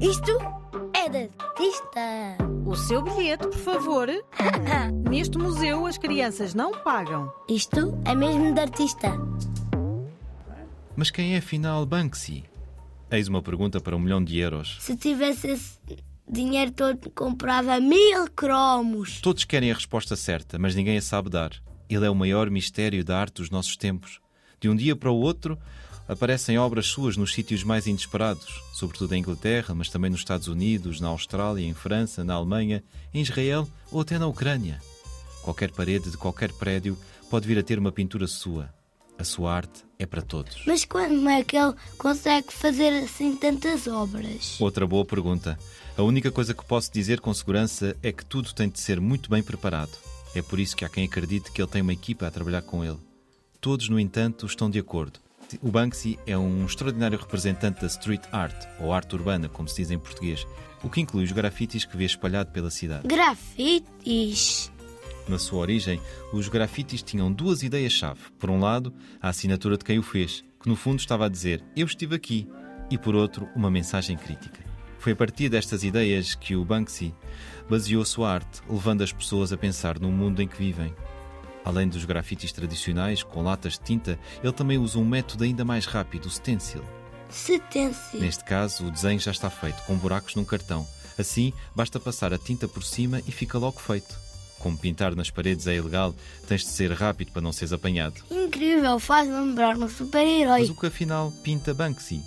Isto é de artista. O seu bilhete, por favor. Neste museu as crianças não pagam. Isto é mesmo de artista. Mas quem é afinal Banksy? Eis uma pergunta para um milhão de euros. Se tivesse esse dinheiro todo, comprava mil cromos. Todos querem a resposta certa, mas ninguém a sabe dar. Ele é o maior mistério da arte dos nossos tempos. De um dia para o outro, aparecem obras suas nos sítios mais inesperados, sobretudo em Inglaterra, mas também nos Estados Unidos, na Austrália, em França, na Alemanha, em Israel ou até na Ucrânia. Qualquer parede de qualquer prédio pode vir a ter uma pintura sua. A sua arte é para todos. Mas como é que ele consegue fazer assim tantas obras? Outra boa pergunta. A única coisa que posso dizer com segurança é que tudo tem de ser muito bem preparado. É por isso que há quem acredite que ele tem uma equipa a trabalhar com ele. Todos, no entanto, estão de acordo. O Banksy é um extraordinário representante da street art, ou arte urbana, como se diz em português, o que inclui os grafites que vê espalhado pela cidade. Grafites. Na sua origem, os grafites tinham duas ideias-chave. Por um lado, a assinatura de quem o fez, que no fundo estava a dizer Eu estive aqui, e por outro, uma mensagem crítica. Foi a partir destas ideias que o Banksy baseou sua arte, levando as pessoas a pensar no mundo em que vivem. Além dos grafites tradicionais, com latas de tinta, ele também usa um método ainda mais rápido, o stencil. Stencil. Neste caso, o desenho já está feito, com buracos num cartão. Assim, basta passar a tinta por cima e fica logo feito. Como pintar nas paredes é ilegal, tens de ser rápido para não seres apanhado. Incrível, faz lembrar um Mas super-herói. o que afinal pinta Banksy?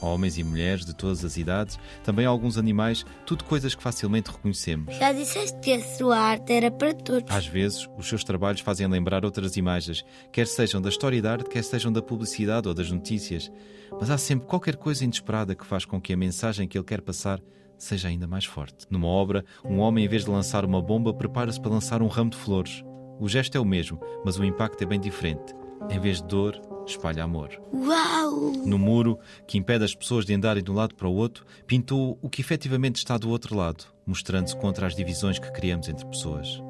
Homens e mulheres de todas as idades, também alguns animais, tudo coisas que facilmente reconhecemos. Já disseste que a sua arte era para todos. Às vezes, os seus trabalhos fazem lembrar outras imagens, quer sejam da história da arte, quer sejam da publicidade ou das notícias. Mas há sempre qualquer coisa inesperada que faz com que a mensagem que ele quer passar seja ainda mais forte. Numa obra, um homem, em vez de lançar uma bomba, prepara-se para lançar um ramo de flores. O gesto é o mesmo, mas o impacto é bem diferente. Em vez de dor, espalha amor. Uau! No muro, que impede as pessoas de andarem de um lado para o outro, pintou o que efetivamente está do outro lado, mostrando-se contra as divisões que criamos entre pessoas.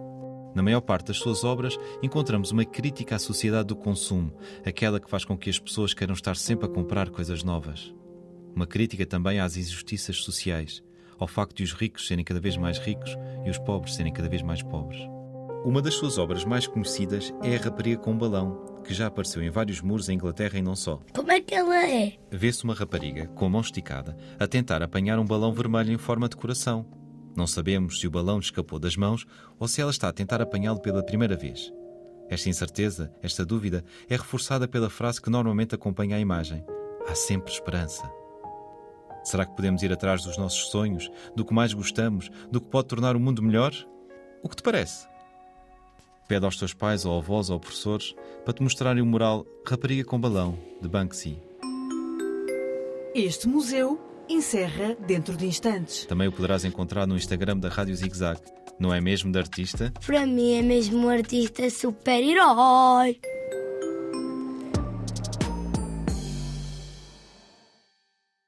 Na maior parte das suas obras, encontramos uma crítica à sociedade do consumo, aquela que faz com que as pessoas queiram estar sempre a comprar coisas novas. Uma crítica também às injustiças sociais, ao facto de os ricos serem cada vez mais ricos e os pobres serem cada vez mais pobres. Uma das suas obras mais conhecidas é A Rapariga com um Balão, que já apareceu em vários muros em Inglaterra e não só. Como é que ela é? Vê-se uma rapariga, com a mão esticada, a tentar apanhar um balão vermelho em forma de coração. Não sabemos se o balão escapou das mãos ou se ela está a tentar apanhá-lo pela primeira vez. Esta incerteza, esta dúvida, é reforçada pela frase que normalmente acompanha a imagem: Há sempre esperança. Será que podemos ir atrás dos nossos sonhos, do que mais gostamos, do que pode tornar o mundo melhor? O que te parece? Pede aos teus pais ou avós ou professores para te mostrarem o mural Rapariga com Balão, de Banksy. Este museu encerra dentro de instantes. Também o poderás encontrar no Instagram da Rádio Zig Zag. Não é mesmo de artista? Para mim é mesmo um artista super-herói.